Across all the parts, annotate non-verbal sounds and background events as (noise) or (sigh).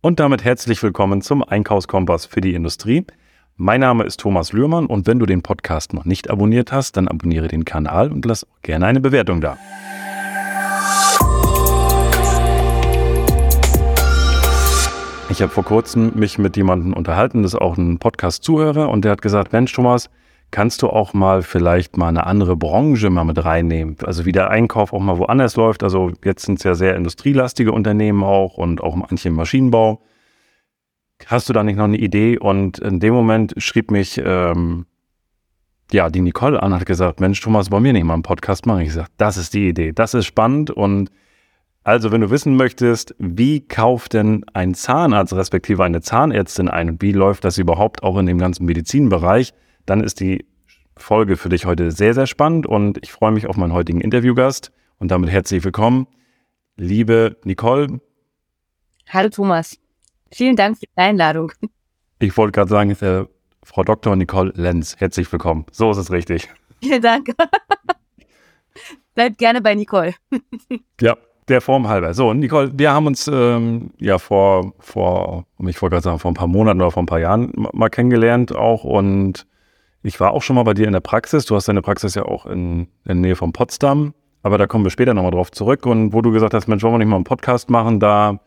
Und damit herzlich willkommen zum Einkaufskompass für die Industrie. Mein Name ist Thomas Lührmann und wenn du den Podcast noch nicht abonniert hast, dann abonniere den Kanal und lass auch gerne eine Bewertung da. Ich habe vor kurzem mich mit jemandem unterhalten, das ist auch ein Podcast-Zuhörer und der hat gesagt, Mensch Thomas, kannst du auch mal vielleicht mal eine andere Branche mal mit reinnehmen? Also wie der Einkauf auch mal woanders läuft. Also jetzt sind es ja sehr industrielastige Unternehmen auch und auch manche im Maschinenbau. Hast du da nicht noch eine Idee? Und in dem Moment schrieb mich ähm, ja die Nicole an, hat gesagt, Mensch, Thomas, wollen wir nicht mal einen Podcast machen? Ich gesagt, das ist die Idee, das ist spannend und also, wenn du wissen möchtest, wie kauft denn ein Zahnarzt respektive eine Zahnärztin ein und wie läuft das überhaupt auch in dem ganzen Medizinbereich, dann ist die Folge für dich heute sehr, sehr spannend und ich freue mich auf meinen heutigen Interviewgast und damit herzlich willkommen, liebe Nicole. Hallo Thomas, vielen Dank für die Einladung. Ich wollte gerade sagen, äh, Frau Dr. Nicole Lenz, herzlich willkommen. So ist es richtig. Vielen Dank. Bleib gerne bei Nicole. ja, der Form halber. So, Nicole, wir haben uns ähm, ja vor, vor, ich wollte gerade sagen, vor ein paar Monaten oder vor ein paar Jahren mal kennengelernt auch und ich war auch schon mal bei dir in der Praxis. Du hast deine Praxis ja auch in, in der Nähe von Potsdam. Aber da kommen wir später nochmal drauf zurück. Und wo du gesagt hast, Mensch, wollen wir nicht mal einen Podcast machen, da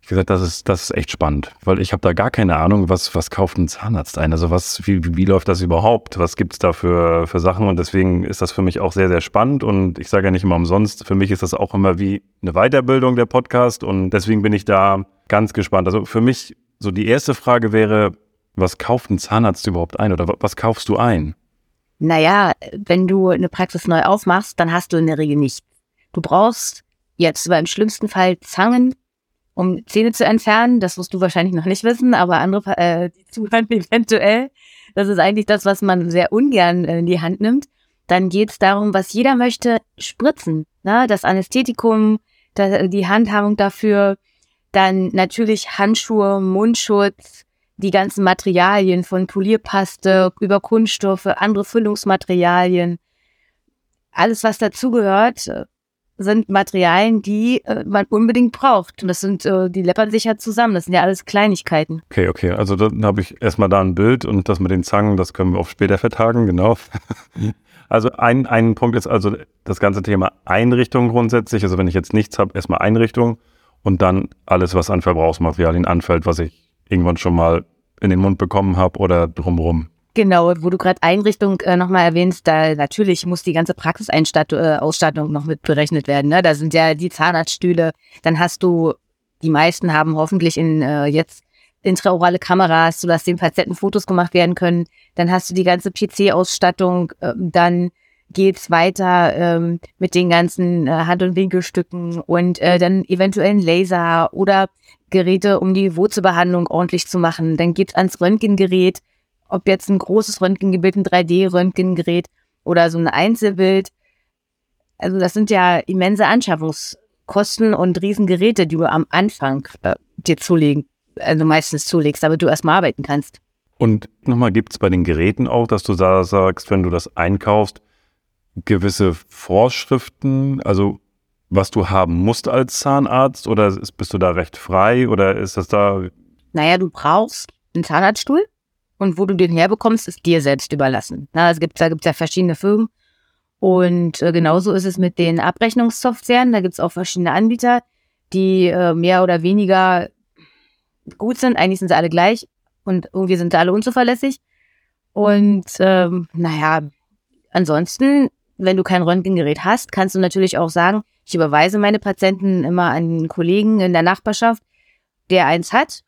ich gesagt, das ist, das ist echt spannend, weil ich habe da gar keine Ahnung, was, was kauft ein Zahnarzt ein? Also was, wie, wie läuft das überhaupt? Was gibt's da für, für Sachen? Und deswegen ist das für mich auch sehr, sehr spannend. Und ich sage ja nicht immer umsonst, für mich ist das auch immer wie eine Weiterbildung der Podcast. Und deswegen bin ich da ganz gespannt. Also für mich, so die erste Frage wäre, was kauft ein Zahnarzt überhaupt ein oder was kaufst du ein? Naja, wenn du eine Praxis neu aufmachst, dann hast du in der Regel nichts. Du brauchst jetzt im schlimmsten Fall Zangen, um Zähne zu entfernen. Das wirst du wahrscheinlich noch nicht wissen, aber andere, äh, zuhören (laughs) eventuell. Das ist eigentlich das, was man sehr ungern in die Hand nimmt. Dann geht es darum, was jeder möchte, spritzen. Ne? Das Anästhetikum, die Handhabung dafür, dann natürlich Handschuhe, Mundschutz, die ganzen Materialien von Polierpaste über Kunststoffe, andere Füllungsmaterialien, alles was dazugehört, äh, sind Materialien, die äh, man unbedingt braucht. Und das sind, äh, die läppern sich ja zusammen. Das sind ja alles Kleinigkeiten. Okay, okay. Also dann habe ich erstmal da ein Bild und das mit den Zangen, das können wir auch später vertagen, genau. (laughs) also ein, ein Punkt ist also das ganze Thema Einrichtung grundsätzlich. Also wenn ich jetzt nichts habe, erstmal Einrichtung und dann alles, was an Verbrauchsmaterialien anfällt, was ich irgendwann schon mal in den Mund bekommen habe oder drumherum. Genau, wo du gerade Einrichtung äh, nochmal erwähnst, da natürlich muss die ganze Praxisausstattung äh, noch mit berechnet werden. Ne? Da sind ja die Zahnarztstühle, dann hast du, die meisten haben hoffentlich in äh, jetzt intraorale Kameras, sodass den Patienten Fotos gemacht werden können. Dann hast du die ganze PC-Ausstattung, äh, dann geht's weiter ähm, mit den ganzen äh, Hand- und Winkelstücken und äh, dann eventuell ein Laser oder Geräte, um die Wurzelbehandlung ordentlich zu machen. Dann geht's ans Röntgengerät, ob jetzt ein großes Röntgengerät, ein 3D-Röntgengerät oder so ein Einzelbild. Also das sind ja immense Anschaffungskosten und Riesengeräte, die du am Anfang äh, dir zulegen, also meistens zulegst, damit du erstmal arbeiten kannst. Und nochmal, gibt es bei den Geräten auch, dass du da sagst, wenn du das einkaufst, gewisse Vorschriften, also was du haben musst als Zahnarzt oder bist du da recht frei oder ist das da? Naja, du brauchst einen Zahnarztstuhl und wo du den herbekommst, ist dir selbst überlassen. Na, es gibt, da gibt es ja verschiedene Firmen und äh, genauso ist es mit den Abrechnungssoftwaren. Da gibt es auch verschiedene Anbieter, die äh, mehr oder weniger gut sind. Eigentlich sind sie alle gleich und irgendwie sind sie alle unzuverlässig. Und ähm, naja, ansonsten wenn du kein Röntgengerät hast, kannst du natürlich auch sagen, ich überweise meine Patienten immer an einen Kollegen in der Nachbarschaft, der eins hat.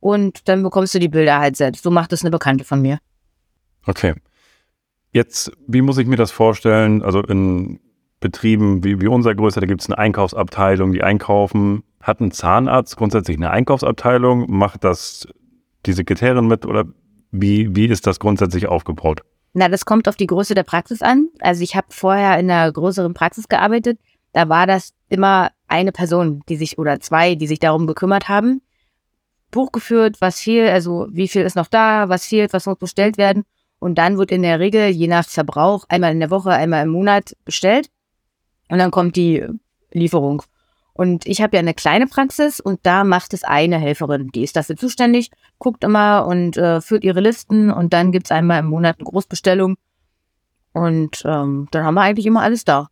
Und dann bekommst du die Bilder halt selbst. So macht es eine Bekannte von mir. Okay. Jetzt, wie muss ich mir das vorstellen? Also in Betrieben wie, wie unser größer, da gibt es eine Einkaufsabteilung, die einkaufen. Hat ein Zahnarzt grundsätzlich eine Einkaufsabteilung? Macht das die Sekretärin mit oder wie, wie ist das grundsätzlich aufgebaut? Na, das kommt auf die Größe der Praxis an. Also ich habe vorher in einer größeren Praxis gearbeitet. Da war das immer eine Person, die sich oder zwei, die sich darum gekümmert haben. Buch geführt, was fehlt, also wie viel ist noch da, was fehlt, was muss bestellt werden. Und dann wird in der Regel, je nach Verbrauch, einmal in der Woche, einmal im Monat bestellt. Und dann kommt die Lieferung. Und ich habe ja eine kleine Praxis und da macht es eine Helferin, die ist dafür zuständig, guckt immer und äh, führt ihre Listen und dann gibt's einmal im Monat eine Großbestellung und ähm, dann haben wir eigentlich immer alles da.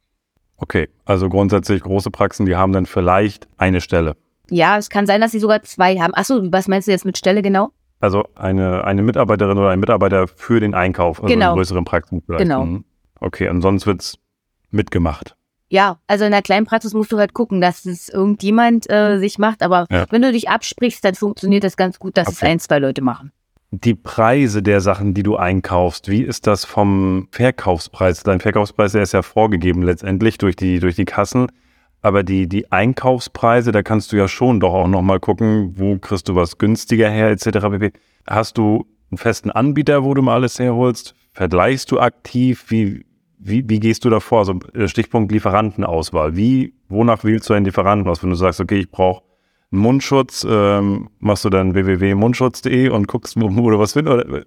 Okay, also grundsätzlich große Praxen, die haben dann vielleicht eine Stelle. Ja, es kann sein, dass sie sogar zwei haben. Achso, was meinst du jetzt mit Stelle genau? Also eine, eine Mitarbeiterin oder ein Mitarbeiter für den Einkauf, also Genau. in größeren Praxen vielleicht. Genau. Mhm. Okay, und sonst wird's mitgemacht. Ja, also in der kleinen Praxis musst du halt gucken, dass es irgendjemand äh, sich macht. Aber Ja. wenn du dich absprichst, dann funktioniert das ganz gut, dass es Okay. ein, zwei Leute machen. Die Preise der Sachen, die du einkaufst, wie ist das vom Verkaufspreis? Dein Verkaufspreis, der ist ja vorgegeben letztendlich durch die, durch die Kassen. Aber die, die Einkaufspreise, da kannst du ja schon doch auch nochmal gucken, wo kriegst du was günstiger her, etc. pp. Hast du einen festen Anbieter, wo du mal alles herholst? Vergleichst du aktiv? Wie, wie, wie gehst du da vor? Also Stichpunkt Lieferantenauswahl. Wie, wonach wählst du einen Lieferanten aus? Wenn du sagst, okay, ich brauche einen Mundschutz, ähm, machst du dann www.mundschutz.de und guckst, wo, wo du was findest? Oder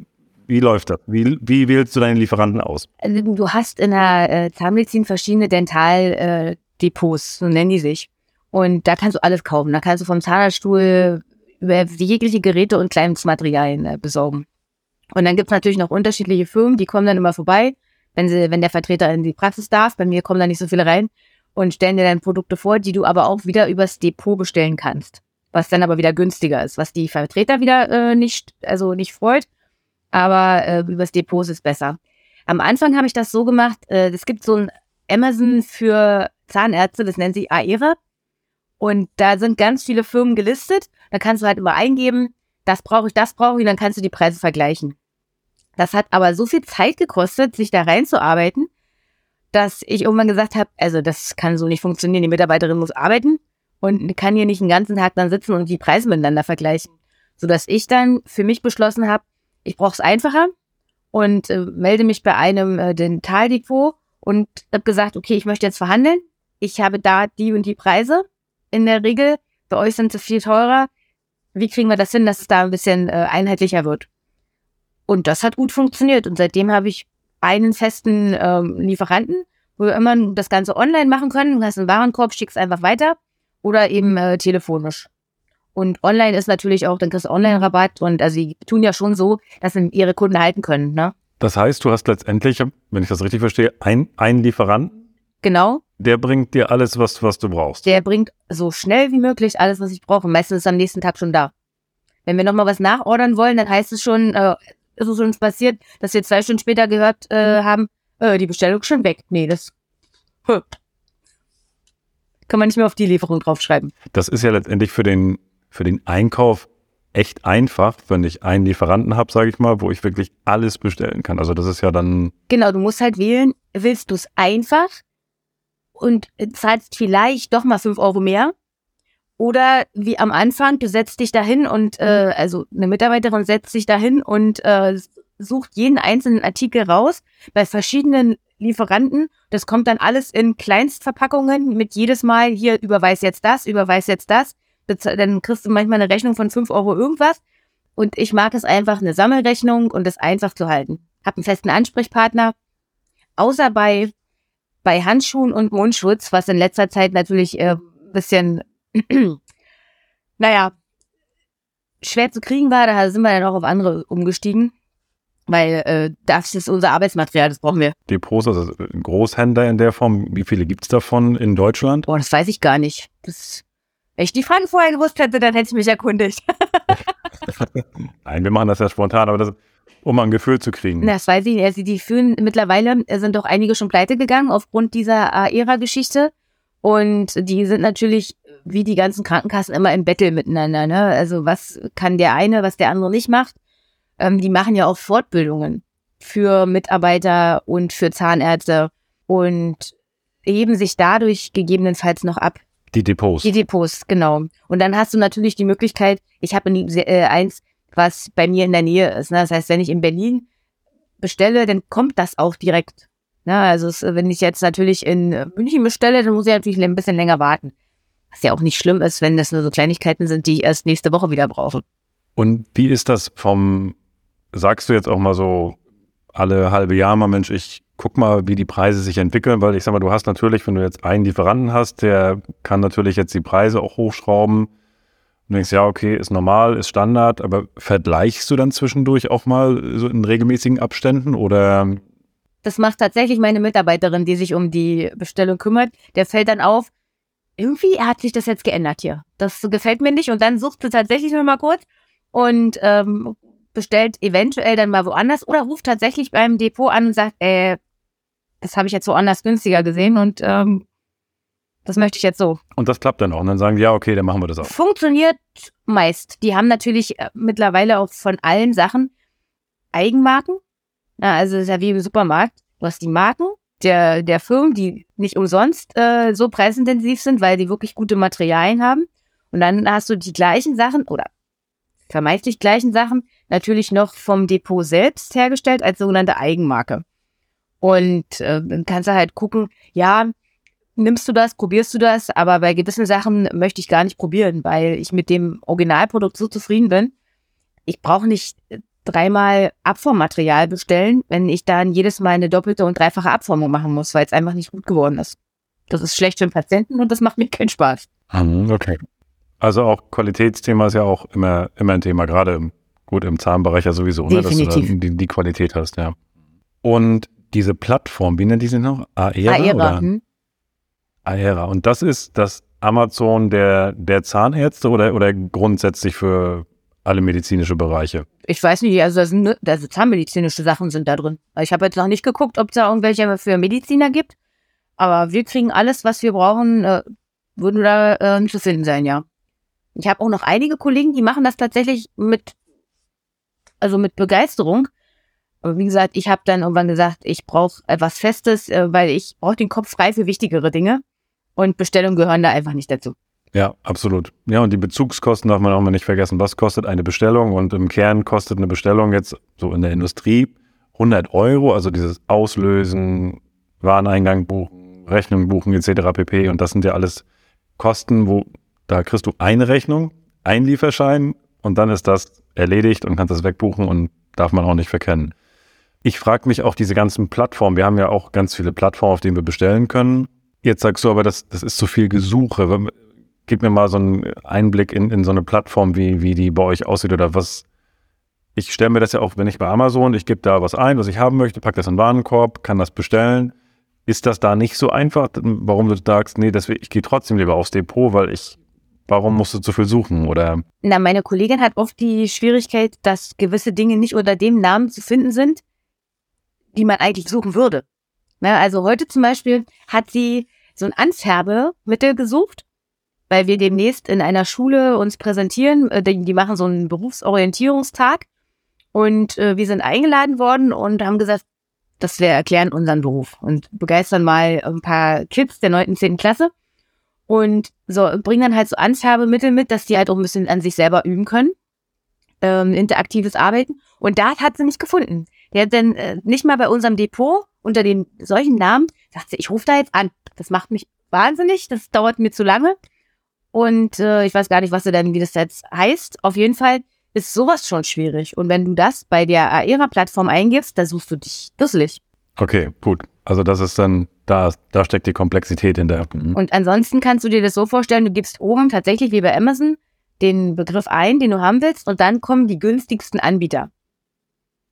wie läuft das? Wie, wie wählst du deine Lieferanten aus? Also du hast in der äh, Zahnmedizin verschiedene Dentaldepots, äh, so nennen die sich. Und da kannst du alles kaufen. Da kannst du vom Zahnerstuhl über jegliche Geräte und Kleinstmaterialien äh, besorgen. Und dann gibt's natürlich noch unterschiedliche Firmen, die kommen dann immer vorbei, wenn sie, wenn der Vertreter in die Praxis darf. Bei mir kommen da nicht so viele rein und stellen dir dann Produkte vor, die du aber auch wieder übers Depot bestellen kannst. Was dann aber wieder günstiger ist, was die Vertreter wieder äh, nicht, also nicht freut. Aber äh, übers Depot ist es besser. Am Anfang habe ich das so gemacht, äh, es gibt so ein Amazon für Zahnärzte, das nennt sich Aera. Und da sind ganz viele Firmen gelistet. Da kannst du halt immer eingeben, das brauche ich, das brauche ich, und dann kannst du die Preise vergleichen. Das hat aber so viel Zeit gekostet, sich da reinzuarbeiten, dass ich irgendwann gesagt habe, also das kann so nicht funktionieren. Die Mitarbeiterin muss arbeiten und kann hier nicht den ganzen Tag dann sitzen und die Preise miteinander vergleichen. Sodass ich dann für mich beschlossen habe, ich brauche es einfacher und äh, melde mich bei einem äh, Dentaldepot und habe gesagt, okay, ich möchte jetzt verhandeln. Ich habe da die und die Preise in der Regel. Bei euch sind sie viel teurer. Wie kriegen wir das hin, dass es da ein bisschen äh, einheitlicher wird? Und das hat gut funktioniert. Und seitdem habe ich einen festen ähm, Lieferanten, wo wir immer das Ganze online machen können. Du hast einen Warenkorb, schickst einfach weiter oder eben äh, telefonisch. Und online ist natürlich auch, dann kriegst du Online-Rabatt und also die tun ja schon so, dass sie ihre Kunden halten können, ne? Das heißt, du hast letztendlich, wenn ich das richtig verstehe, ein, einen Lieferanten, Genau. der bringt dir alles, was, was du brauchst. Der bringt so schnell wie möglich alles, was ich brauche. Meistens ist es am nächsten Tag schon da. Wenn wir nochmal was nachordern wollen, dann heißt es schon, äh, ist es uns passiert, dass wir zwei Stunden später gehört äh, haben, äh, die Bestellung ist schon weg. Nee, das huh. kann man nicht mehr auf die Lieferung draufschreiben. Das ist ja letztendlich für den, für den Einkauf echt einfach, wenn ich einen Lieferanten habe, sage ich mal, wo ich wirklich alles bestellen kann. Also das ist ja dann, Genau, du musst halt wählen, willst du es einfach und zahlst vielleicht doch mal fünf Euro mehr. Oder wie am Anfang, du setzt dich dahin und äh, also eine Mitarbeiterin setzt sich dahin und äh, sucht jeden einzelnen Artikel raus bei verschiedenen Lieferanten. Das kommt dann alles in Kleinstverpackungen mit jedes Mal hier überweis jetzt das, überweis jetzt das. Dann kriegst du manchmal eine Rechnung von fünf Euro irgendwas. Und ich mag es einfach, eine Sammelrechnung und das einfach zu halten. Hab einen festen Ansprechpartner. Außer bei, bei Handschuhen und Mundschutz, was in letzter Zeit natürlich äh, ein bisschen, (clears throat) naja, schwer zu kriegen war, da sind wir dann auch auf andere umgestiegen. Weil äh, das ist unser Arbeitsmaterial, das brauchen wir. Depots, also Großhändler in der Form, wie viele gibt's davon in Deutschland? Boah, das weiß ich gar nicht. Das, wenn ich die Frage vorher gewusst hätte, dann hätte ich mich erkundigt. (laughs) Nein, wir machen das ja spontan, aber das, um ein Gefühl zu kriegen. Das weiß ich nicht. Also die führen mittlerweile äh, sind doch einige schon pleite gegangen aufgrund dieser AERA-Geschichte. Und die sind natürlich, wie die ganzen Krankenkassen, immer im Battle miteinander. Ne? Also was kann der eine, was der andere nicht macht. Ähm, die machen ja auch Fortbildungen für Mitarbeiter und für Zahnärzte und heben sich dadurch gegebenenfalls noch ab. Die Depots. Die Depots, genau. Und dann hast du natürlich die Möglichkeit, ich habe äh, eins, was bei mir in der Nähe ist. Ne? Das heißt, wenn ich in Berlin bestelle, dann kommt das auch direkt. Ne? Also es, wenn ich jetzt natürlich in München bestelle, dann muss ich natürlich ein bisschen länger warten. Was ja auch nicht schlimm ist, wenn das nur so Kleinigkeiten sind, die ich erst nächste Woche wieder brauche. Und wie ist das vom, sagst du jetzt auch mal so alle halbe Jahr mal, Mensch, ich guck mal, wie die Preise sich entwickeln, weil ich sag mal, du hast natürlich, wenn du jetzt einen Lieferanten hast, der kann natürlich jetzt die Preise auch hochschrauben. Du denkst, ja, okay, ist normal, ist Standard, aber vergleichst du dann zwischendurch auch mal so in regelmäßigen Abständen oder? Das macht tatsächlich meine Mitarbeiterin, die sich um die Bestellung kümmert. Der fällt dann auf, irgendwie hat sich das jetzt geändert hier. Das gefällt mir nicht und dann sucht sie tatsächlich noch mal kurz und ähm, bestellt eventuell dann mal woanders oder ruft tatsächlich beim Depot an und sagt, äh, das habe ich jetzt woanders günstiger gesehen und ähm, das möchte ich jetzt so. Und das klappt dann auch. Und dann sagen die, ja, okay, dann machen wir das auch. Funktioniert meist. Die haben natürlich äh, mittlerweile auch von allen Sachen Eigenmarken. Ja, also ist ja wie im Supermarkt. Du hast die Marken der, der Firmen, die nicht umsonst äh, so preisintensiv sind, weil die wirklich gute Materialien haben. Und dann hast du die gleichen Sachen oder vermeintlich gleichen Sachen natürlich noch vom Depot selbst hergestellt als sogenannte Eigenmarke. Und äh, dann kannst du halt gucken, ja, nimmst du das, probierst du das, aber bei gewissen Sachen möchte ich gar nicht probieren, weil ich mit dem Originalprodukt so zufrieden bin. Ich brauche nicht dreimal Abformmaterial bestellen, wenn ich dann jedes Mal eine doppelte und dreifache Abformung machen muss, weil es einfach nicht gut geworden ist. Das ist schlecht für den Patienten und das macht mir keinen Spaß. Mhm, okay. Also auch Qualitätsthema ist ja auch immer, immer ein Thema, gerade im, gut im Zahnbereich ja sowieso, ne, dass du die, die Qualität hast, ja. Und diese Plattform, wie nennt die sich noch? Aera? Aera, hm? Aera. Und das ist das Amazon der, der Zahnärzte oder, oder grundsätzlich für alle medizinische Bereiche? Ich weiß nicht, also, da sind, also zahnmedizinische Sachen sind da drin. Ich habe jetzt noch nicht geguckt, ob es da irgendwelche für Mediziner gibt. Aber wir kriegen alles, was wir brauchen, äh, würden da äh, zu finden sein, ja. Ich habe auch noch einige Kollegen, die machen das tatsächlich mit, also mit Begeisterung. Aber wie gesagt, ich habe dann irgendwann gesagt, ich brauche etwas Festes, äh, weil ich brauche den Kopf frei für wichtigere Dinge. Und Bestellungen gehören da einfach nicht dazu. Ja, absolut. Ja, und die Bezugskosten darf man auch mal nicht vergessen. Was kostet eine Bestellung? Und im Kern kostet eine Bestellung jetzt so in der Industrie 100 Euro, also dieses Auslösen, Wareneingang buchen, Rechnung buchen etc. pp. Und das sind ja alles Kosten, wo da kriegst du eine Rechnung, ein Lieferschein und dann ist das erledigt und kannst das wegbuchen und darf man auch nicht verkennen. Ich frage mich auch diese ganzen Plattformen. Wir haben ja auch ganz viele Plattformen, auf denen wir bestellen können. Jetzt sagst du aber, das, das ist zu viel Gesuche. Gib mir mal so einen Einblick in, in so eine Plattform, wie, wie die bei euch aussieht oder was. Ich stelle mir das ja auch, wenn ich bei Amazon, ich gebe da was ein, was ich haben möchte, packe das in den Warenkorb, kann das bestellen. Ist das da nicht so einfach? Warum du sagst, nee, das, ich gehe trotzdem lieber aufs Depot, weil ich Warum musst du zu viel suchen? Oder? Na, meine Kollegin hat oft die Schwierigkeit, dass gewisse Dinge nicht unter dem Namen zu finden sind, die man eigentlich suchen würde. Na, also heute zum Beispiel hat sie so ein Anfärbemittel gesucht, weil wir demnächst in einer Schule uns präsentieren. Äh, die, machen so einen Berufsorientierungstag und äh, wir sind eingeladen worden und haben gesagt, dass wir erklären unseren Beruf und begeistern mal ein paar Kids der 9. 10. Klasse und so bringen dann halt so Anfärbemittel mit, dass die halt auch ein bisschen an sich selber üben können. Ähm, interaktives Arbeiten. Und da hat sie nicht gefunden. Der hat dann äh, nicht mal bei unserem Depot unter den solchen Namen, sagt sie, ich rufe da jetzt an. Das macht mich wahnsinnig, das dauert mir zu lange. Und äh, ich weiß gar nicht, was er denn, wie das jetzt heißt. Auf jeden Fall ist sowas schon schwierig. Und wenn du das bei der Aera-Plattform eingibst, da suchst du dich dusselig. Okay, gut. Also das ist dann, da, da steckt die Komplexität in der. Mhm. Und ansonsten kannst du dir das so vorstellen, du gibst oben tatsächlich wie bei Amazon den Begriff ein, den du haben willst, und dann kommen die günstigsten Anbieter.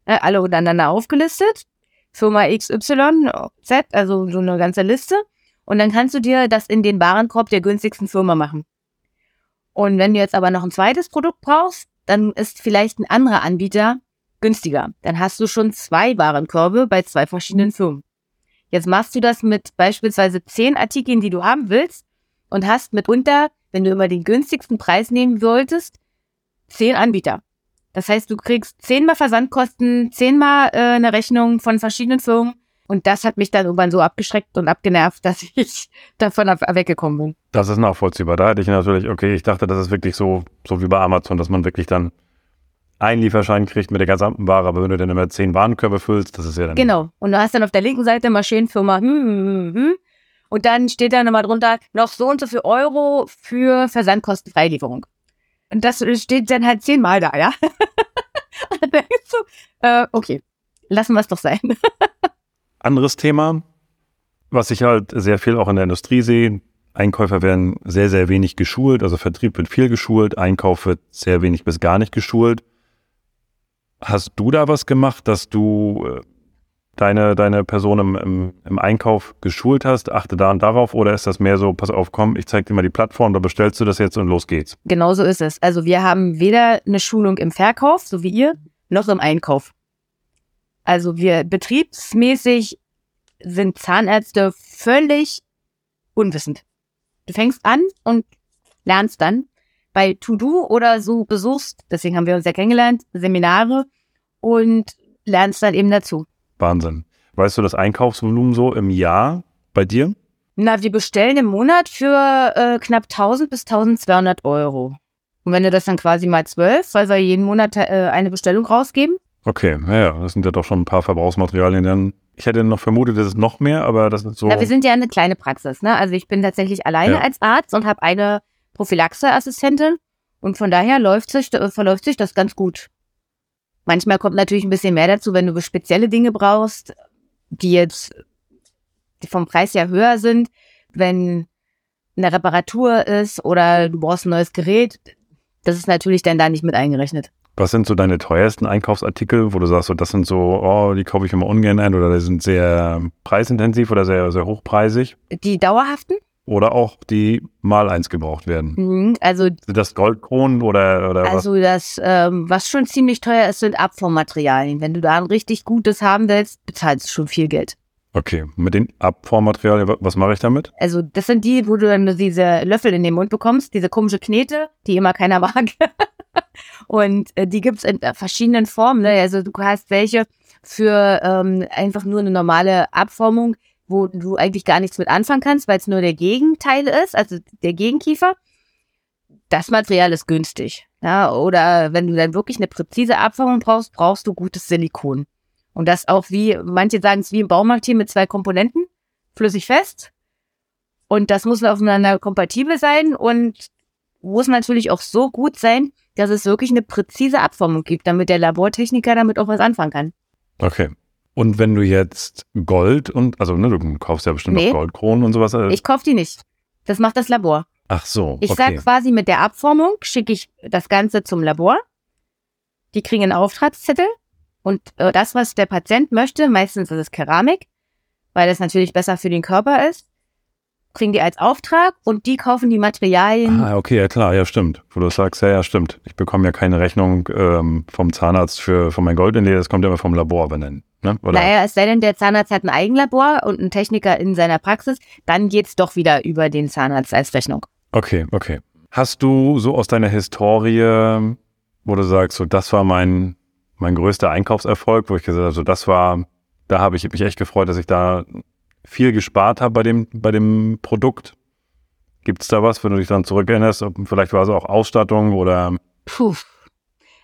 Ja, alle untereinander aufgelistet. Firma XY, Z, also so eine ganze Liste. Und dann kannst du dir das in den Warenkorb der günstigsten Firma machen. Und wenn du jetzt aber noch ein zweites Produkt brauchst, dann ist vielleicht ein anderer Anbieter günstiger. Dann hast du schon zwei Warenkörbe bei zwei verschiedenen Firmen. Jetzt machst du das mit beispielsweise zehn Artikeln, die du haben willst und hast mitunter, wenn du immer den günstigsten Preis nehmen wolltest, zehn Anbieter. Das heißt, du kriegst zehnmal Versandkosten, zehnmal äh, eine Rechnung von verschiedenen Firmen. Und das hat mich dann irgendwann so abgeschreckt und abgenervt, dass ich (laughs) davon weggekommen bin. Das ist nachvollziehbar. Da hätte ich natürlich, okay, ich dachte, das ist wirklich so, so wie bei Amazon, dass man wirklich dann einen Lieferschein kriegt mit der gesamten Ware, aber wenn du dann immer zehn Warenkörbe füllst, das ist ja dann. Genau. Und du hast dann auf der linken Seite Maschinenfirma, hm, hm, hm, hm. Und dann steht da nochmal drunter, noch so und so viel Euro für Versandkostenfreilieferung. Und das steht dann halt zehnmal da, ja. (laughs) und dann denkst du, äh, okay. lassen wir es doch sein. (laughs) Anderes Thema, was ich halt sehr viel auch in der Industrie sehe. Einkäufer werden sehr, sehr wenig geschult, also Vertrieb wird viel geschult, Einkauf wird sehr wenig bis gar nicht geschult. Hast du da was gemacht, dass du äh, deine, deine Person im, im, im, Einkauf geschult hast? Achte da und darauf oder ist das mehr so, pass auf, komm, ich zeig dir mal die Plattform, da bestellst du das jetzt und los geht's? Genau so ist es. Also wir haben weder eine Schulung im Verkauf, so wie ihr, noch im Einkauf. Also wir betriebsmäßig sind Zahnärzte völlig unwissend. Du fängst an und lernst dann bei To-Do oder so besuchst, deswegen haben wir uns ja kennengelernt, Seminare und lernst dann eben dazu. Wahnsinn. Weißt du das Einkaufsvolumen so im Jahr bei dir? Na, wir bestellen im Monat für äh, knapp 1000 bis 1200 Euro. Und wenn du das dann quasi mal zwölf, weil wir jeden Monat äh, eine Bestellung rausgeben. Okay, naja, das sind ja doch schon ein paar Verbrauchsmaterialien. Dann ich hätte noch vermutet, das ist noch mehr, aber das ist so. Na, wir sind ja eine kleine Praxis, ne? Also ich bin tatsächlich alleine ja. als Arzt und habe eine Prophylaxe-Assistentin und von daher läuft sich, äh, verläuft sich das ganz gut. Manchmal kommt natürlich ein bisschen mehr dazu, wenn du spezielle Dinge brauchst, die jetzt die vom Preis ja höher sind, wenn eine Reparatur ist oder du brauchst ein neues Gerät, das ist natürlich dann da nicht mit eingerechnet. Was sind so deine teuersten Einkaufsartikel, wo du sagst, so, das sind so, oh, die kaufe ich immer ungern ein oder die sind sehr preisintensiv oder sehr, sehr hochpreisig? Die dauerhaften? Oder auch die mal eins gebraucht werden. Mhm, also das Goldkronen oder, oder also was? das, ähm, was schon ziemlich teuer ist, sind Abformmaterialien. Wenn du da ein richtig gutes haben willst, bezahlst du schon viel Geld. Okay, mit den Abformmaterialien, was mache ich damit? Also das sind die, wo du dann diese Löffel in den Mund bekommst, diese komische Knete, die immer keiner (laughs) mag. Und äh, die gibt's in äh, verschiedenen Formen. Ne? Also du hast welche für ähm, einfach nur eine normale Abformung, wo du eigentlich gar nichts mit anfangen kannst, weil es nur der Gegenteil ist, also der Gegenkiefer. Das Material ist günstig. Ja, oder wenn du dann wirklich eine präzise Abformung brauchst, brauchst du gutes Silikon. Und das auch wie, manche sagen es wie im Baumarkt hier mit zwei Komponenten, flüssig fest. Und das muss aufeinander kompatibel sein und muss natürlich auch so gut sein, dass es wirklich eine präzise Abformung gibt, damit der Labortechniker damit auch was anfangen kann. Okay. Und wenn du jetzt Gold und, also ne, du kaufst ja bestimmt nee, auch Goldkronen und sowas. Äh ich kauf die nicht. Das macht das Labor. Ach so. Ich okay. sag quasi mit der Abformung schicke ich das Ganze zum Labor. Die kriegen einen Auftragszettel und äh, das, was der Patient möchte, meistens ist es Keramik, weil das natürlich besser für den Körper ist kriegen die als Auftrag und die kaufen die Materialien. Ah, okay, ja klar, ja stimmt. Wo du sagst, ja, ja, stimmt. Ich bekomme ja keine Rechnung ähm, vom Zahnarzt für, für mein Goldinlay, das kommt ja immer vom Labor benennen. Ne? Oder? Naja, es sei denn, der Zahnarzt hat ein Eigenlabor und einen Techniker in seiner Praxis, dann geht's doch wieder über den Zahnarzt als Rechnung. Okay, okay. Hast du so aus deiner Historie, wo du sagst, so das war mein, mein größter Einkaufserfolg, wo ich gesagt habe, so das war, da habe ich mich echt gefreut, dass ich da viel gespart habe bei dem, bei dem Produkt? Gibt es da was, wenn du dich dann zurückerinnerst? Vielleicht war es auch Ausstattung oder. Puh.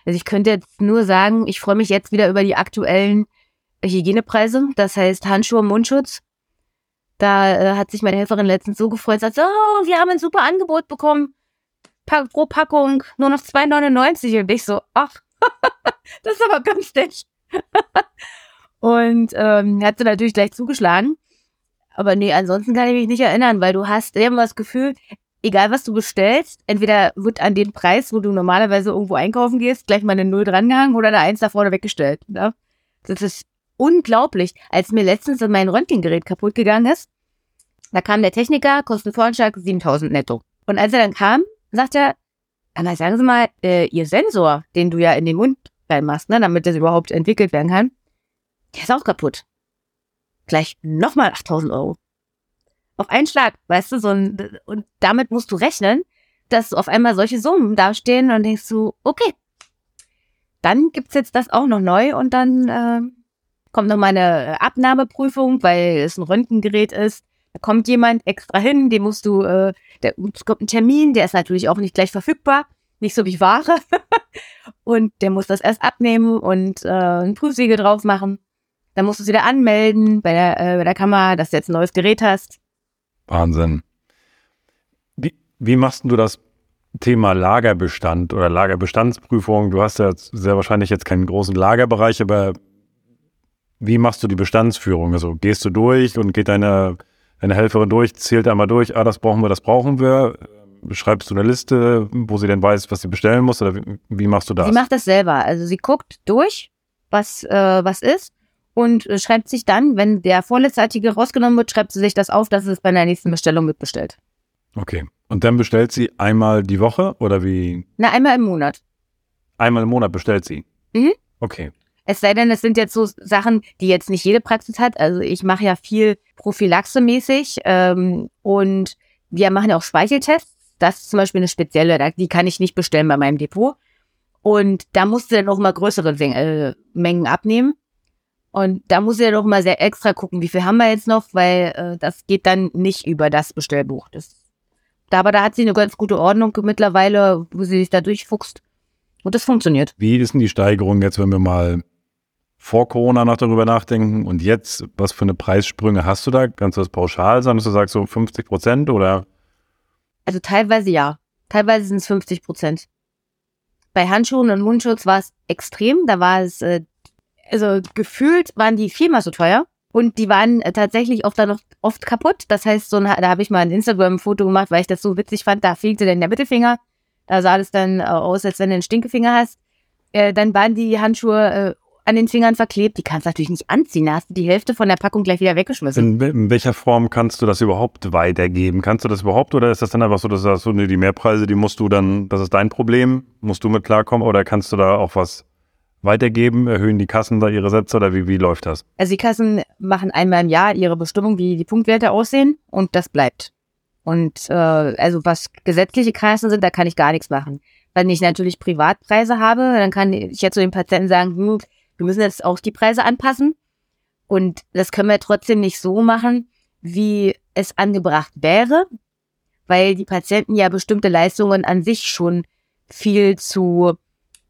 Also ich könnte jetzt nur sagen, ich freue mich jetzt wieder über die aktuellen Hygienepreise. Das heißt Handschuhe, Mundschutz. Da äh, hat sich meine Helferin letztens so gefreut, sagt, oh, wir haben ein super Angebot bekommen. Pro Packung nur noch 2,99. Und ich so, ach, (laughs) das ist aber günstig. (laughs) und ähm, hat sie natürlich gleich zugeschlagen. Aber nee, ansonsten kann ich mich nicht erinnern, weil du hast immer das Gefühl, egal was du bestellst, entweder wird an den Preis, wo du normalerweise irgendwo einkaufen gehst, gleich mal eine Null drangehangen oder eine Eins da vorne weggestellt. Ne? Das ist unglaublich. Als mir letztens mein Röntgengerät kaputt gegangen ist, da kam der Techniker, Kostenvoranschlag 7000 netto. Und als er dann kam, sagt er, Anna, sagen Sie mal, äh, Ihr Sensor, den du ja in den Mund reinmachst, ne, damit das überhaupt entwickelt werden kann, der ist auch kaputt gleich nochmal 8000 Euro. Auf einen Schlag, weißt du, so ein, und damit musst du rechnen, dass auf einmal solche Summen dastehen und denkst du, okay, dann gibt's jetzt das auch noch neu und dann äh, kommt noch mal eine Abnahmeprüfung, weil es ein Röntgengerät ist. Da kommt jemand extra hin, dem musst du, äh, der, es kommt ein Termin, der ist natürlich auch nicht gleich verfügbar, nicht so wie Ware. (laughs) und der muss das erst abnehmen und äh, ein Prüfsiegel drauf machen. Dann musst du es wieder anmelden bei der, äh, bei der Kamera, dass du jetzt ein neues Gerät hast. Wahnsinn. Wie, wie machst du das Thema Lagerbestand oder Lagerbestandsprüfung? Du hast ja sehr wahrscheinlich jetzt keinen großen Lagerbereich, aber wie machst du die Bestandsführung? Also gehst du durch und geht deine, deine Helferin durch, zählt einmal durch, ah, das brauchen wir, das brauchen wir. Schreibst du eine Liste, wo sie denn weiß, was sie bestellen muss oder wie, wie machst du das? Sie macht das selber. Also sie guckt durch, was, äh, was ist und äh, schreibt sich dann, wenn der vorletzte Artikel rausgenommen wird, schreibt sie sich das auf, dass es bei der nächsten Bestellung mitbestellt. Okay. Und dann bestellt sie einmal die Woche oder wie? Na, einmal im Monat. Einmal im Monat bestellt sie? Mhm. Okay. Es sei denn, es sind jetzt so Sachen, die jetzt nicht jede Praxis hat. Also ich mache ja viel Prophylaxe-mäßig ähm, und wir machen ja auch Speicheltests. Das ist zum Beispiel eine spezielle, die kann ich nicht bestellen bei meinem Depot. Und da musst du dann auch mal größere äh, Mengen abnehmen. Und da muss ich dann auch mal sehr extra gucken, wie viel haben wir jetzt noch, weil äh, das geht dann nicht über das Bestellbuch. Das, aber da hat sie eine ganz gute Ordnung mittlerweile, wo sie sich da durchfuchst. Und das funktioniert. Wie ist denn die Steigerung jetzt, wenn wir mal vor Corona noch darüber nachdenken und jetzt, was für eine Preissprünge hast du da? Kannst du das pauschal sagen, dass du sagst so 50 Prozent oder? Also teilweise ja. Teilweise sind es 50 Prozent. Bei Handschuhen und Mundschutz war es extrem. Da war es, äh, also gefühlt waren die viermal so teuer. Und die waren äh, tatsächlich oft dann noch oft kaputt. Das heißt, so ein, da habe ich mal ein Instagram-Foto gemacht, weil ich das so witzig fand. Da fehlte dann der Mittelfinger. Da sah das dann äh, aus, als wenn du einen Stinkefinger hast. Äh, dann waren die Handschuhe äh, an den Fingern verklebt. Die kannst du natürlich nicht anziehen. Da hast du die Hälfte von der Packung gleich wieder weggeschmissen. In, in, welcher Form kannst du das überhaupt weitergeben? Kannst du das überhaupt oder ist das dann einfach so, dass du sagst, so, nee, die Mehrpreise, die musst du dann, das ist dein Problem, musst du mit klarkommen oder kannst du da auch was weitergeben? Erhöhen die Kassen da ihre Sätze oder wie, wie läuft das? Also die Kassen machen einmal im Jahr ihre Bestimmung, wie die Punktwerte aussehen und das bleibt. Und äh, also was gesetzliche Kassen sind, da kann ich gar nichts machen. Wenn ich natürlich Privatpreise habe, dann kann ich jetzt zu den Patienten sagen, hm, wir müssen jetzt auch die Preise anpassen. Und das können wir trotzdem nicht so machen, wie es angebracht wäre, weil die Patienten ja bestimmte Leistungen an sich schon viel zu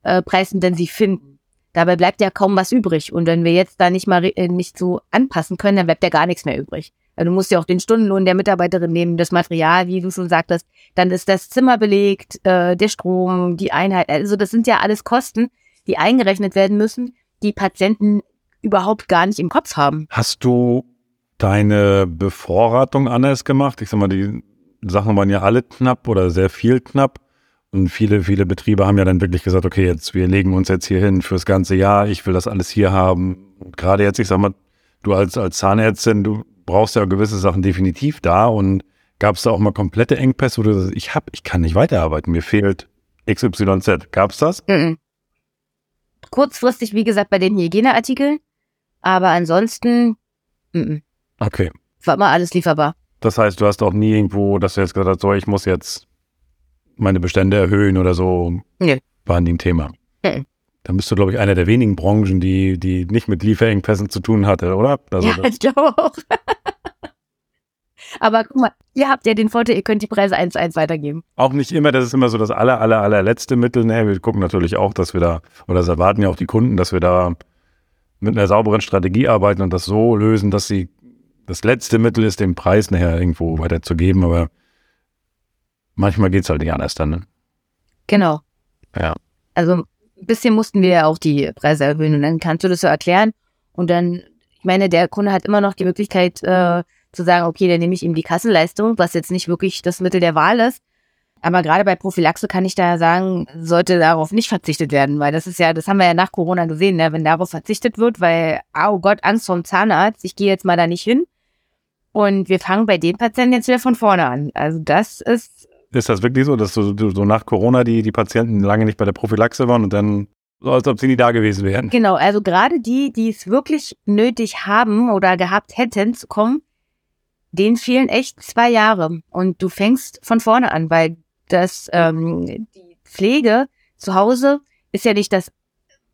äh, preisintensiv finden. Dabei bleibt ja kaum was übrig. Und wenn wir jetzt da nicht mal äh, nicht so anpassen können, dann bleibt ja gar nichts mehr übrig. Du musst ja auch den Stundenlohn der Mitarbeiterin nehmen, das Material, wie du schon sagtest. Dann ist das Zimmer belegt, äh, der Strom, die Einheit. Also das sind ja alles Kosten, die eingerechnet werden müssen, die Patienten überhaupt gar nicht im Kopf haben. Hast du deine Bevorratung anders gemacht? Ich sag mal, die Sachen waren ja alle knapp oder sehr viel knapp. Und viele, viele Betriebe haben ja dann wirklich gesagt, okay, jetzt, wir legen uns jetzt hier hin fürs ganze Jahr, ich will das alles hier haben. Und gerade jetzt, ich sag mal, du als, als Zahnärztin, du brauchst ja gewisse Sachen definitiv da und gab es da auch mal komplette Engpässe, wo du sagst, ich hab, ich kann nicht weiterarbeiten, mir fehlt XYZ. Gab es das? Mhm kurzfristig, wie gesagt, bei den Hygieneartikeln. Aber ansonsten, m -m. okay. War immer alles lieferbar. Das heißt, du hast auch nie irgendwo, dass du jetzt gesagt hast, so, ich muss jetzt meine Bestände erhöhen oder so. Nee. War nie ein Thema. Mhm. Dann bist du, glaube ich, einer der wenigen Branchen, die, die nicht mit Lieferengpässen zu tun hatte, oder? Also, ja, ich glaube auch. Aber guck mal, ihr habt ja den Vorteil, ihr könnt die Preise eins zu eins weitergeben. Auch nicht immer, das ist immer so das aller, aller, allerletzte Mittel. Nee, wir gucken natürlich auch, dass wir da, oder das erwarten ja auch die Kunden, dass wir da mit einer sauberen Strategie arbeiten und das so lösen, dass sie das letzte Mittel ist, den Preis nachher irgendwo weiterzugeben. Aber manchmal geht es halt nicht anders dann. Ne? Genau. Ja. Also ein bisschen mussten wir ja auch die Preise erhöhen und dann kannst du das so erklären. Und dann, ich meine, der Kunde hat immer noch die Möglichkeit, äh, zu sagen, okay, dann nehme ich ihm die Kassenleistung, was jetzt nicht wirklich das Mittel der Wahl ist. Aber gerade bei Prophylaxe kann ich da sagen, sollte darauf nicht verzichtet werden, weil das ist ja, das haben wir ja nach Corona gesehen, ne? wenn darauf verzichtet wird, weil, oh Gott, Angst vom Zahnarzt, ich gehe jetzt mal da nicht hin. Und wir fangen bei den Patienten jetzt wieder von vorne an. Also das ist. Ist das wirklich so, dass so, so nach Corona die, die Patienten lange nicht bei der Prophylaxe waren und dann so, als ob sie nie da gewesen wären? Genau, also gerade die, die es wirklich nötig haben oder gehabt hätten zu kommen, denen fehlen echt zwei Jahre und du fängst von vorne an, weil das ähm, die Pflege zu Hause ist ja nicht das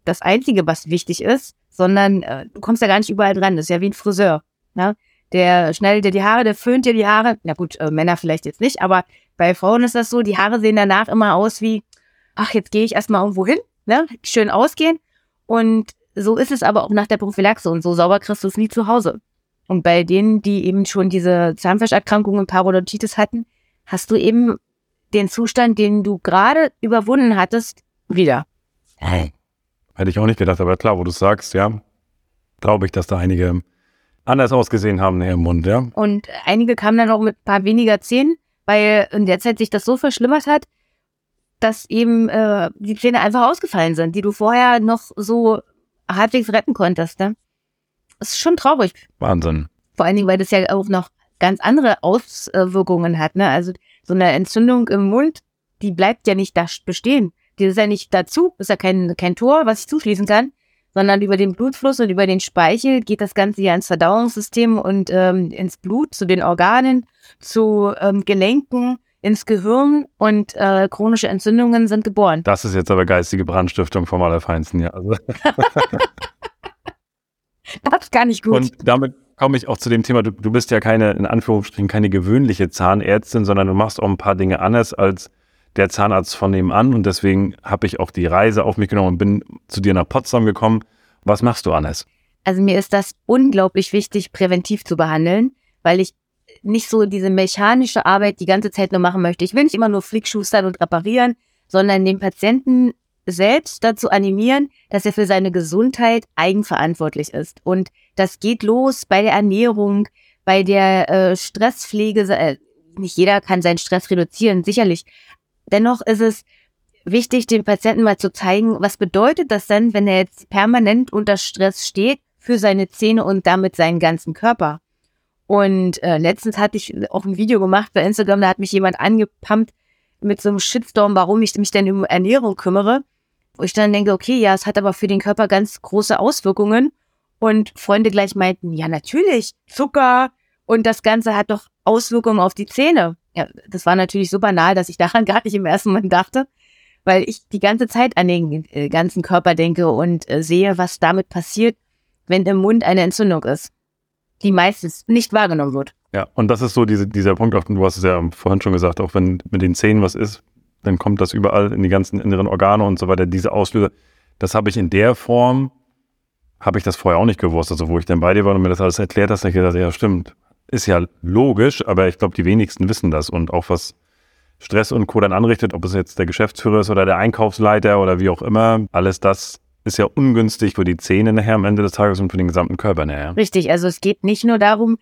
das einzige, was wichtig ist, sondern äh, du kommst ja gar nicht überall dran. Das ist ja wie ein Friseur, ne? Der schneidet dir die Haare, der föhnt dir die Haare. Na gut, äh, Männer vielleicht jetzt nicht, aber bei Frauen ist das so, die Haare sehen danach immer aus wie, ach, jetzt gehe ich erstmal irgendwo hin, ne? Schön ausgehen. Und so ist es aber auch nach der Prophylaxe und so sauber kriegst du es nie zu Hause. Und bei denen, die eben schon diese Zahnfleischerkrankungen Parodontitis hatten, hast du eben den Zustand, den du gerade überwunden hattest, wieder. Hätte ich auch nicht gedacht, aber klar, wo du sagst, ja, glaube ich, dass da einige anders ausgesehen haben im Mund, ja. Und einige kamen dann auch mit ein paar weniger Zähnen, weil in der Zeit sich das so verschlimmert hat, dass eben äh, die Zähne einfach ausgefallen sind, die du vorher noch so halbwegs retten konntest. Ne? Das ist schon traurig. Wahnsinn. Vor allen Dingen, weil das ja auch noch ganz andere Auswirkungen hat. Ne? Also so eine Entzündung im Mund, die bleibt ja nicht da bestehen. Die ist ja nicht dazu, ist ja kein, kein Tor, was ich zuschließen kann, sondern über den Blutfluss und über den Speichel geht das Ganze ja ins Verdauungssystem und ähm, ins Blut, zu den Organen, zu ähm, Gelenken, ins Gehirn und äh, chronische Entzündungen sind geboren. Das ist jetzt aber geistige Brandstiftung vom Allerfeinsten, ja. Also. (laughs) das ist gar nicht gut. Und damit komme ich auch zu dem Thema, du, du bist ja keine, in Anführungsstrichen, keine gewöhnliche Zahnärztin, sondern du machst auch ein paar Dinge anders als der Zahnarzt von nebenan. Und deswegen habe ich auch die Reise auf mich genommen und bin zu dir nach Potsdam gekommen. Was machst du, Annes? Also mir ist das unglaublich wichtig, präventiv zu behandeln, weil ich nicht so diese mechanische Arbeit die ganze Zeit nur machen möchte. Ich will nicht immer nur flickschustern und reparieren, sondern den Patienten selbst dazu animieren, dass er für seine Gesundheit eigenverantwortlich ist. Und das geht los bei der Ernährung, bei der äh, Stresspflege. Äh, nicht jeder kann seinen Stress reduzieren, sicherlich. Dennoch ist es wichtig, dem Patienten mal zu zeigen, was bedeutet das denn, wenn er jetzt permanent unter Stress steht für seine Zähne und damit seinen ganzen Körper. Und äh, letztens hatte ich auch ein Video gemacht bei Instagram, da hat mich jemand angepumpt mit so einem Shitstorm, warum ich mich denn um Ernährung kümmere. Wo ich dann denke, okay, ja, es hat aber für den Körper ganz große Auswirkungen. Und Freunde gleich meinten, ja, natürlich, Zucker und das Ganze hat doch Auswirkungen auf die Zähne. Ja, das war natürlich so banal, dass ich daran (laughs) gar nicht im ersten Moment dachte, weil ich die ganze Zeit an den äh, ganzen Körper denke und äh, sehe, was damit passiert, wenn im Mund eine Entzündung ist die meistens nicht wahrgenommen wird. Ja, und das ist so diese, dieser Punkt, auch du hast es ja vorhin schon gesagt, auch wenn mit den Zähnen was ist, dann kommt das überall in die ganzen inneren Organe und so weiter, diese Auslöser. Das habe ich in der Form, habe ich das vorher auch nicht gewusst. Also wo ich dann bei dir war und mir das alles erklärt hast, habe ich gedacht, ja stimmt, ist ja logisch, aber ich glaube, die wenigsten wissen das und auch was Stress und Co. dann anrichtet, ob es jetzt der Geschäftsführer ist oder der Einkaufsleiter oder wie auch immer, alles das ist ja ungünstig für die Zähne nachher am Ende des Tages und für den gesamten Körper nachher. Richtig, also es geht nicht nur darum,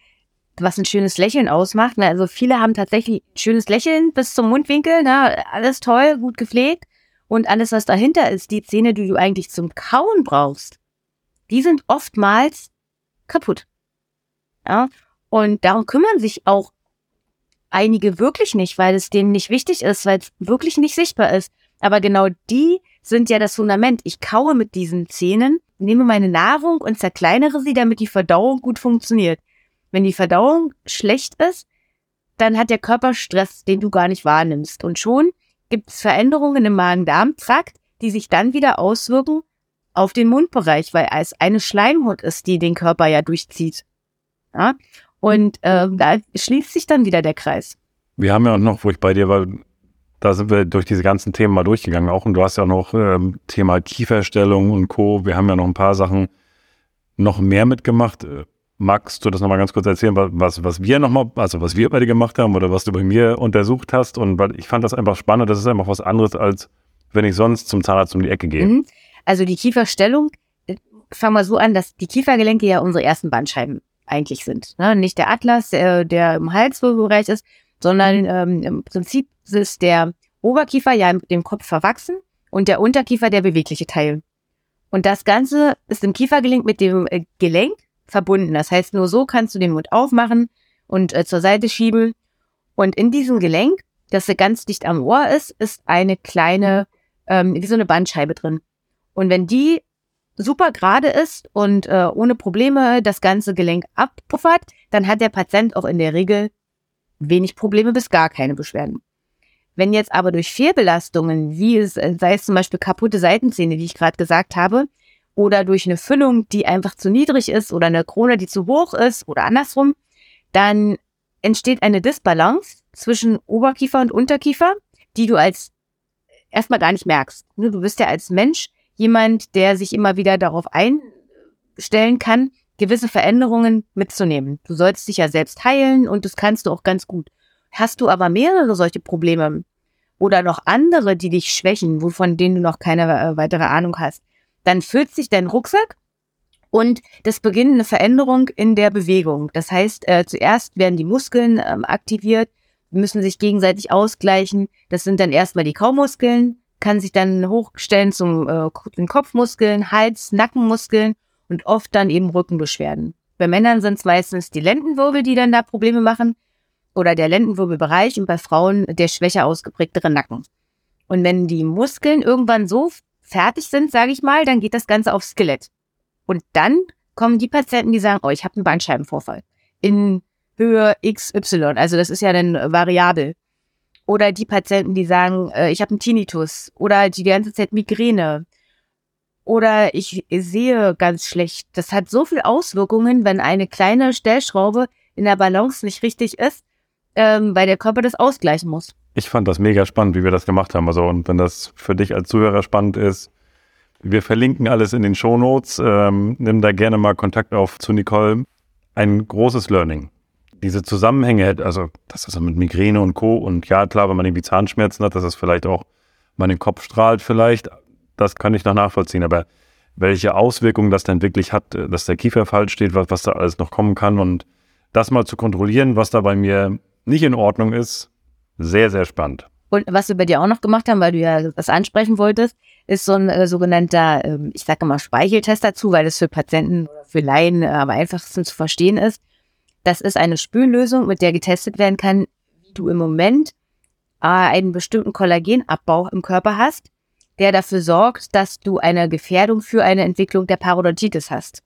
was ein schönes Lächeln ausmacht. Ne? Also viele haben tatsächlich ein schönes Lächeln bis zum Mundwinkel, ne? alles toll, gut gepflegt. Und alles, was dahinter ist, die Zähne, die du eigentlich zum Kauen brauchst, die sind oftmals kaputt. Ja? Und darum kümmern sich auch einige wirklich nicht, weil es denen nicht wichtig ist, weil es wirklich nicht sichtbar ist. Aber genau die sind ja das Fundament. Ich kaue mit diesen Zähnen, nehme meine Nahrung und zerkleinere sie, damit die Verdauung gut funktioniert. Wenn die Verdauung schlecht ist, dann hat der Körper Stress, den du gar nicht wahrnimmst. Und schon gibt es Veränderungen im Magen-Darm-Trakt, die sich dann wieder auswirken auf den Mundbereich, weil es eine Schleimhaut ist, die den Körper ja durchzieht. Ja? Und äh, da schließt sich dann wieder der Kreis. Wir haben ja auch noch, wo ich bei dir war, da sind wir durch diese ganzen Themen mal durchgegangen auch. Und du hast ja noch ähm, Thema Kieferstellung und Co. Wir haben ja noch ein paar Sachen noch mehr mitgemacht. Äh, magst du das nochmal ganz kurz erzählen, was, was wir nochmal, also was wir bei dir gemacht haben oder was du bei mir untersucht hast? Und weil ich fand das einfach spannend, das ist einfach was anderes, als wenn ich sonst zum Zahnarzt um die Ecke gehe. Mhm. Also die Kieferstellung, äh, fangen wir so an, dass die Kiefergelenke ja unsere ersten Bandscheiben eigentlich sind. Ne? Nicht der Atlas, der, der im Halswirbelbereich ist, sondern mhm. ähm, im Prinzip ist der Oberkiefer ja mit dem Kopf verwachsen und der Unterkiefer der bewegliche Teil. Und das Ganze ist im Kiefergelenk mit dem äh, Gelenk verbunden. Das heißt, nur so kannst du den Mund aufmachen und äh, zur Seite schieben. Und in diesem Gelenk, das ganz dicht am Ohr ist, ist eine kleine, ähm, wie so eine Bandscheibe drin. Und wenn die super gerade ist und äh, ohne Probleme das ganze Gelenk abpuffert, dann hat der Patient auch in der Regel wenig Probleme bis gar keine Beschwerden. Wenn jetzt aber durch Fehlbelastungen, wie es, äh, sei es zum Beispiel kaputte Seitenzähne, wie ich gerade gesagt habe, oder durch eine Füllung, die einfach zu niedrig ist oder eine Krone, die zu hoch ist oder andersrum, dann entsteht eine Disbalance zwischen Oberkiefer und Unterkiefer, die du als erstmal gar nicht merkst. Ne, du bist ja als Mensch jemand, der sich immer wieder darauf einstellen kann, gewisse Veränderungen mitzunehmen. Du sollst dich ja selbst heilen und das kannst du auch ganz gut. Hast du aber mehrere solche Probleme oder noch andere, die dich schwächen, wovon denen du noch keine äh, weitere Ahnung hast, dann füllt sich dein Rucksack Und das beginnt eine Veränderung in der Bewegung. Das heißt, äh, zuerst werden die Muskeln ähm, aktiviert, müssen sich gegenseitig ausgleichen. Das sind dann erstmal die Kaumuskeln, kann sich dann hochstellen zum äh, den Kopfmuskeln, Hals, Nackenmuskeln und oft dann eben Rückenbeschwerden. Bei Männern sind es meistens die Lendenwirbel, die dann da Probleme machen oder der Lendenwirbelbereich und bei Frauen der schwächer ausgeprägtere Nacken. Und wenn die Muskeln irgendwann so fertig sind, sage ich mal, dann geht das Ganze aufs Skelett. Und dann kommen die Patienten, die sagen, oh, ich habe einen Bandscheibenvorfall in Höhe XY. Also das ist ja dann variabel. Oder die Patienten, die sagen, äh, ich habe einen Tinnitus oder die ganze Zeit Migräne. Oder ich sehe ganz schlecht. Das hat so viel Auswirkungen, wenn eine kleine Stellschraube in der Balance nicht richtig ist, ähm, weil der Körper das ausgleichen muss. Ich fand das mega spannend, wie wir das gemacht haben. Also, und wenn das für dich als Zuhörer spannend ist, wir verlinken alles in den Shownotes. Ähm, nimm da gerne mal Kontakt auf zu Nicole. Ein großes Learning. Diese Zusammenhänge, also das ist mit Migräne und Co. Und ja, klar, wenn man irgendwie Zahnschmerzen hat, dass das vielleicht auch mal den Kopf strahlt, vielleicht, das kann ich noch nachvollziehen. Aber welche Auswirkungen das denn wirklich hat, dass der Kiefer falsch steht, was, was da alles noch kommen kann und das mal zu kontrollieren, was da bei mir nicht in Ordnung ist, sehr, sehr spannend. Und was wir bei dir auch noch gemacht haben, weil du ja das ansprechen wolltest, ist so ein äh, sogenannter, äh, ich sage immer Speicheltest dazu, weil das für Patienten oder für Laien äh, am einfachsten zu verstehen ist. Das ist eine Spüllösung, mit der getestet werden kann, wie du im Moment einen bestimmten Kollagenabbau im Körper hast, der dafür sorgt, dass du eine Gefährdung für eine Entwicklung der Parodontitis hast.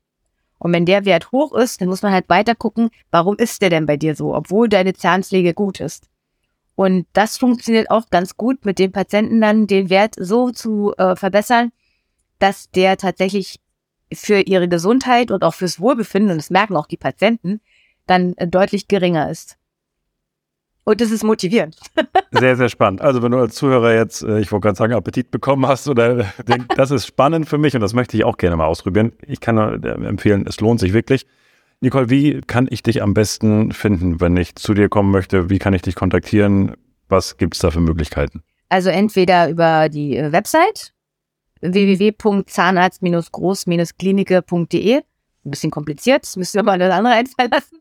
Und wenn der Wert hoch ist, dann muss man halt weiter gucken, warum ist der denn bei dir so, obwohl deine Zahnpflege gut ist. Und das funktioniert auch ganz gut mit den Patienten dann, den Wert so zu äh, verbessern, dass der tatsächlich für ihre Gesundheit und auch fürs Wohlbefinden, und das merken auch die Patienten, dann äh, deutlich geringer ist. Und das ist motivierend. (laughs) sehr, sehr spannend. Also wenn du als Zuhörer jetzt, äh, ich wollte gerade sagen, Appetit bekommen hast oder (laughs) denkst, das ist spannend für mich und das möchte ich auch gerne mal ausprobieren. Ich kann nur äh, empfehlen, es lohnt sich wirklich. Nicole, wie kann ich dich am besten finden, wenn ich zu dir kommen möchte? Wie kann ich dich kontaktieren? Was gibt es da für Möglichkeiten? Also entweder über die Website www.zahnarzt-groß-klinike.de. Ein bisschen kompliziert, das müssen wir mal eine andere einfallen lassen.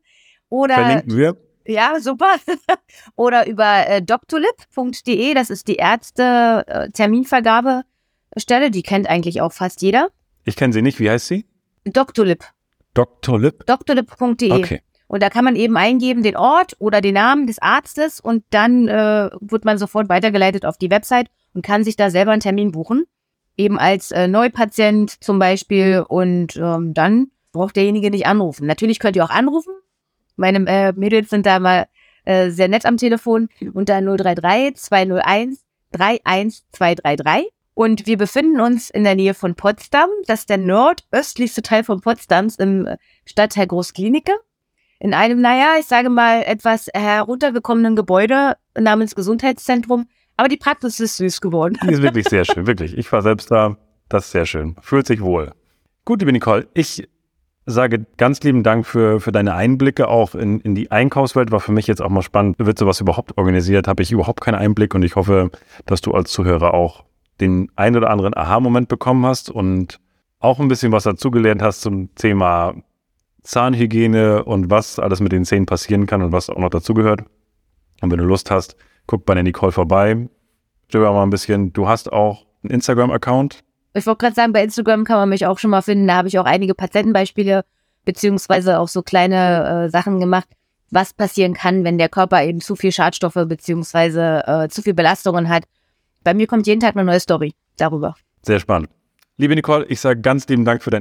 Oder Verlinken wir. Ja, super. (laughs) Oder über äh, doctolib.de, das ist die Ärzte äh, Terminvergabestelle, die kennt eigentlich auch fast jeder. Ich kenne sie nicht, wie heißt sie? Doctolib. Doctolib? Doctolib.de. Okay. Und da kann man eben eingeben den Ort oder den Namen des Arztes und dann äh, wird man sofort weitergeleitet auf die Website und kann sich da selber einen Termin buchen. Eben als äh, Neupatient zum Beispiel und ähm, dann braucht derjenige nicht anrufen. Natürlich könnt ihr auch anrufen. Meine äh, Mädels sind da mal äh, sehr nett am Telefon unter 033 201 31233. Und wir befinden uns in der Nähe von Potsdam. Das ist der nordöstlichste Teil von Potsdams im Stadtteil Großklinike. In einem, naja, ich sage mal, etwas heruntergekommenen Gebäude namens Gesundheitszentrum. Aber die Praxis ist süß geworden. Die ist wirklich sehr schön, wirklich. Ich war selbst da. Das ist sehr schön. Fühlt sich wohl. Gut, liebe Nicole, ich sage ganz lieben Dank für, für deine Einblicke auch in, in die Einkaufswelt. War für mich jetzt auch mal spannend. Wird sowas überhaupt organisiert? Habe ich überhaupt keinen Einblick und ich hoffe, dass du als Zuhörer auch den ein oder anderen Aha-Moment bekommen hast und auch ein bisschen was dazugelernt hast zum Thema Zahnhygiene und was alles mit den Zähnen passieren kann und was auch noch dazugehört. Und wenn du Lust hast, guck bei der Nicole vorbei. Stöber mal ein bisschen. Du hast auch einen Instagram-Account. Ich wollte gerade sagen, bei Instagram kann man mich auch schon mal finden. Da habe ich auch einige Patientenbeispiele beziehungsweise auch so kleine äh, Sachen gemacht, was passieren kann, wenn der Körper eben zu viel Schadstoffe beziehungsweise äh, zu viel Belastungen hat bei mir kommt jeden Tag eine neue Story darüber. Sehr spannend. Liebe Nicole, ich sage ganz lieben Dank für dein